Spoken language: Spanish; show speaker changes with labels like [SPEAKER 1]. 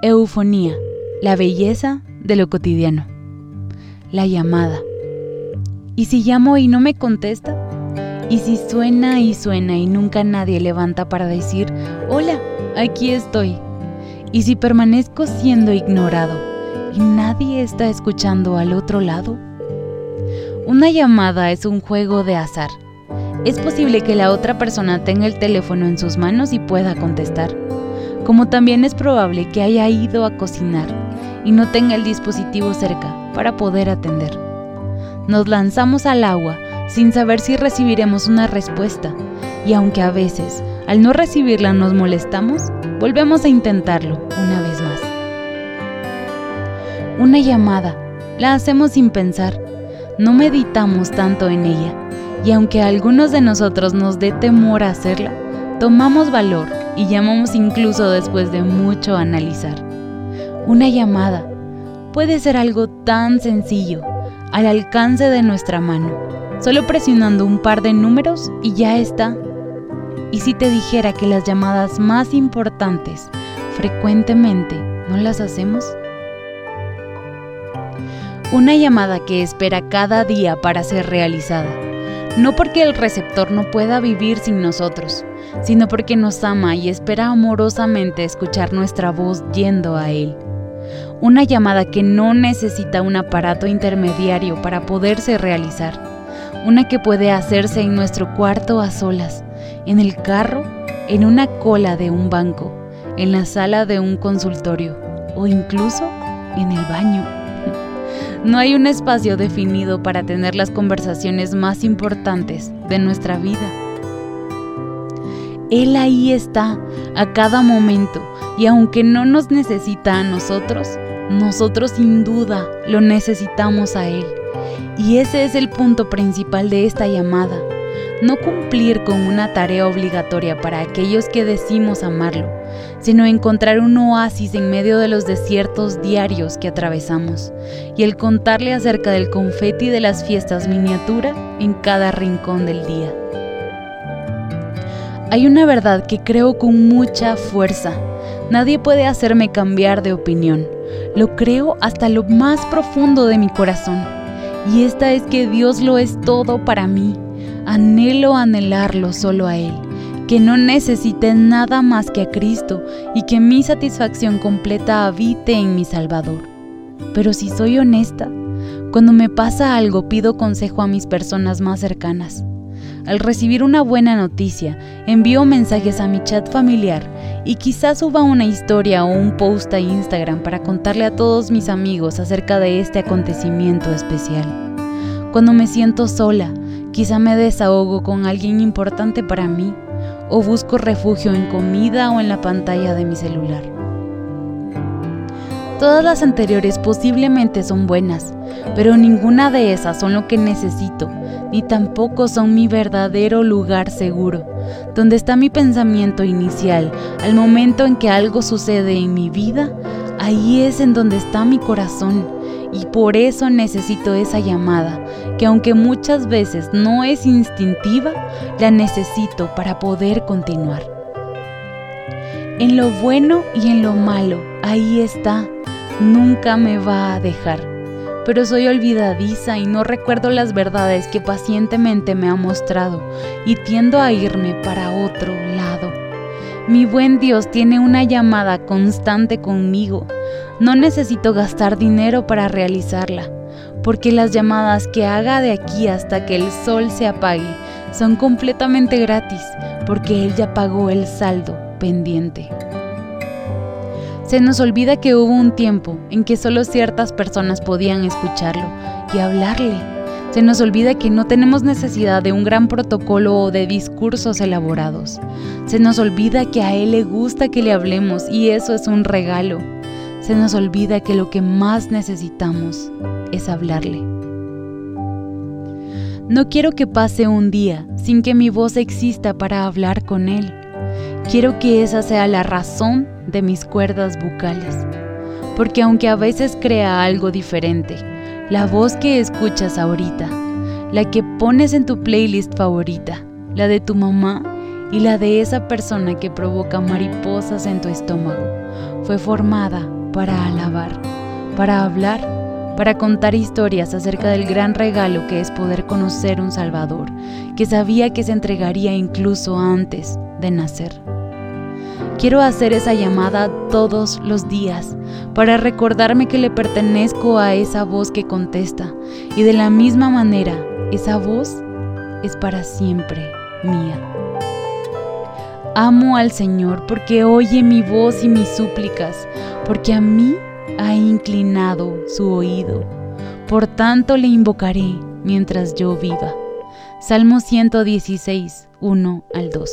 [SPEAKER 1] Eufonía, la belleza de lo cotidiano. La llamada. ¿Y si llamo y no me contesta? ¿Y si suena y suena y nunca nadie levanta para decir, hola, aquí estoy? ¿Y si permanezco siendo ignorado y nadie está escuchando al otro lado? Una llamada es un juego de azar. Es posible que la otra persona tenga el teléfono en sus manos y pueda contestar como también es probable que haya ido a cocinar y no tenga el dispositivo cerca para poder atender. Nos lanzamos al agua sin saber si recibiremos una respuesta y aunque a veces al no recibirla nos molestamos, volvemos a intentarlo una vez más. Una llamada, la hacemos sin pensar, no meditamos tanto en ella y aunque a algunos de nosotros nos dé temor hacerla, tomamos valor y llamamos incluso después de mucho analizar. Una llamada puede ser algo tan sencillo, al alcance de nuestra mano, solo presionando un par de números y ya está. ¿Y si te dijera que las llamadas más importantes frecuentemente no las hacemos? Una llamada que espera cada día para ser realizada, no porque el receptor no pueda vivir sin nosotros, sino porque nos ama y espera amorosamente escuchar nuestra voz yendo a Él. Una llamada que no necesita un aparato intermediario para poderse realizar. Una que puede hacerse en nuestro cuarto a solas, en el carro, en una cola de un banco, en la sala de un consultorio o incluso en el baño. No hay un espacio definido para tener las conversaciones más importantes de nuestra vida él ahí está a cada momento y aunque no nos necesita a nosotros, nosotros sin duda lo necesitamos a Él. Y ese es el punto principal de esta llamada. No cumplir con una tarea obligatoria para aquellos que decimos amarlo, sino encontrar un oasis en medio de los desiertos diarios que atravesamos y el contarle acerca del confeti de las fiestas miniatura en cada rincón del día. Hay una verdad que creo con mucha fuerza. Nadie puede hacerme cambiar de opinión. Lo creo hasta lo más profundo de mi corazón. Y esta es que Dios lo es todo para mí. Anhelo anhelarlo solo a Él. Que no necesite nada más que a Cristo y que mi satisfacción completa habite en mi Salvador. Pero si soy honesta, cuando me pasa algo pido consejo a mis personas más cercanas. Al recibir una buena noticia, envío mensajes a mi chat familiar y quizás suba una historia o un post a Instagram para contarle a todos mis amigos acerca de este acontecimiento especial. Cuando me siento sola, quizá me desahogo con alguien importante para mí o busco refugio en comida o en la pantalla de mi celular. Todas las anteriores posiblemente son buenas, pero ninguna de esas son lo que necesito ni tampoco son mi verdadero lugar seguro, donde está mi pensamiento inicial. Al momento en que algo sucede en mi vida, ahí es en donde está mi corazón. Y por eso necesito esa llamada, que aunque muchas veces no es instintiva, la necesito para poder continuar. En lo bueno y en lo malo, ahí está. Nunca me va a dejar pero soy olvidadiza y no recuerdo las verdades que pacientemente me ha mostrado y tiendo a irme para otro lado. Mi buen Dios tiene una llamada constante conmigo. No necesito gastar dinero para realizarla, porque las llamadas que haga de aquí hasta que el sol se apague son completamente gratis, porque Él ya pagó el saldo pendiente. Se nos olvida que hubo un tiempo en que solo ciertas personas podían escucharlo y hablarle. Se nos olvida que no tenemos necesidad de un gran protocolo o de discursos elaborados. Se nos olvida que a Él le gusta que le hablemos y eso es un regalo. Se nos olvida que lo que más necesitamos es hablarle. No quiero que pase un día sin que mi voz exista para hablar con Él. Quiero que esa sea la razón de mis cuerdas bucales, porque aunque a veces crea algo diferente, la voz que escuchas ahorita, la que pones en tu playlist favorita, la de tu mamá, y la de esa persona que provoca mariposas en tu estómago fue formada para alabar, para hablar, para contar historias acerca del gran regalo que es poder conocer un Salvador, que sabía que se entregaría incluso antes de nacer. Quiero hacer esa llamada todos los días para recordarme que le pertenezco a esa voz que contesta y de la misma manera esa voz es para siempre mía. Amo al Señor porque oye mi voz y mis súplicas, porque a mí ha inclinado su oído. Por tanto le invocaré mientras yo viva. Salmo 116, 1 al 2.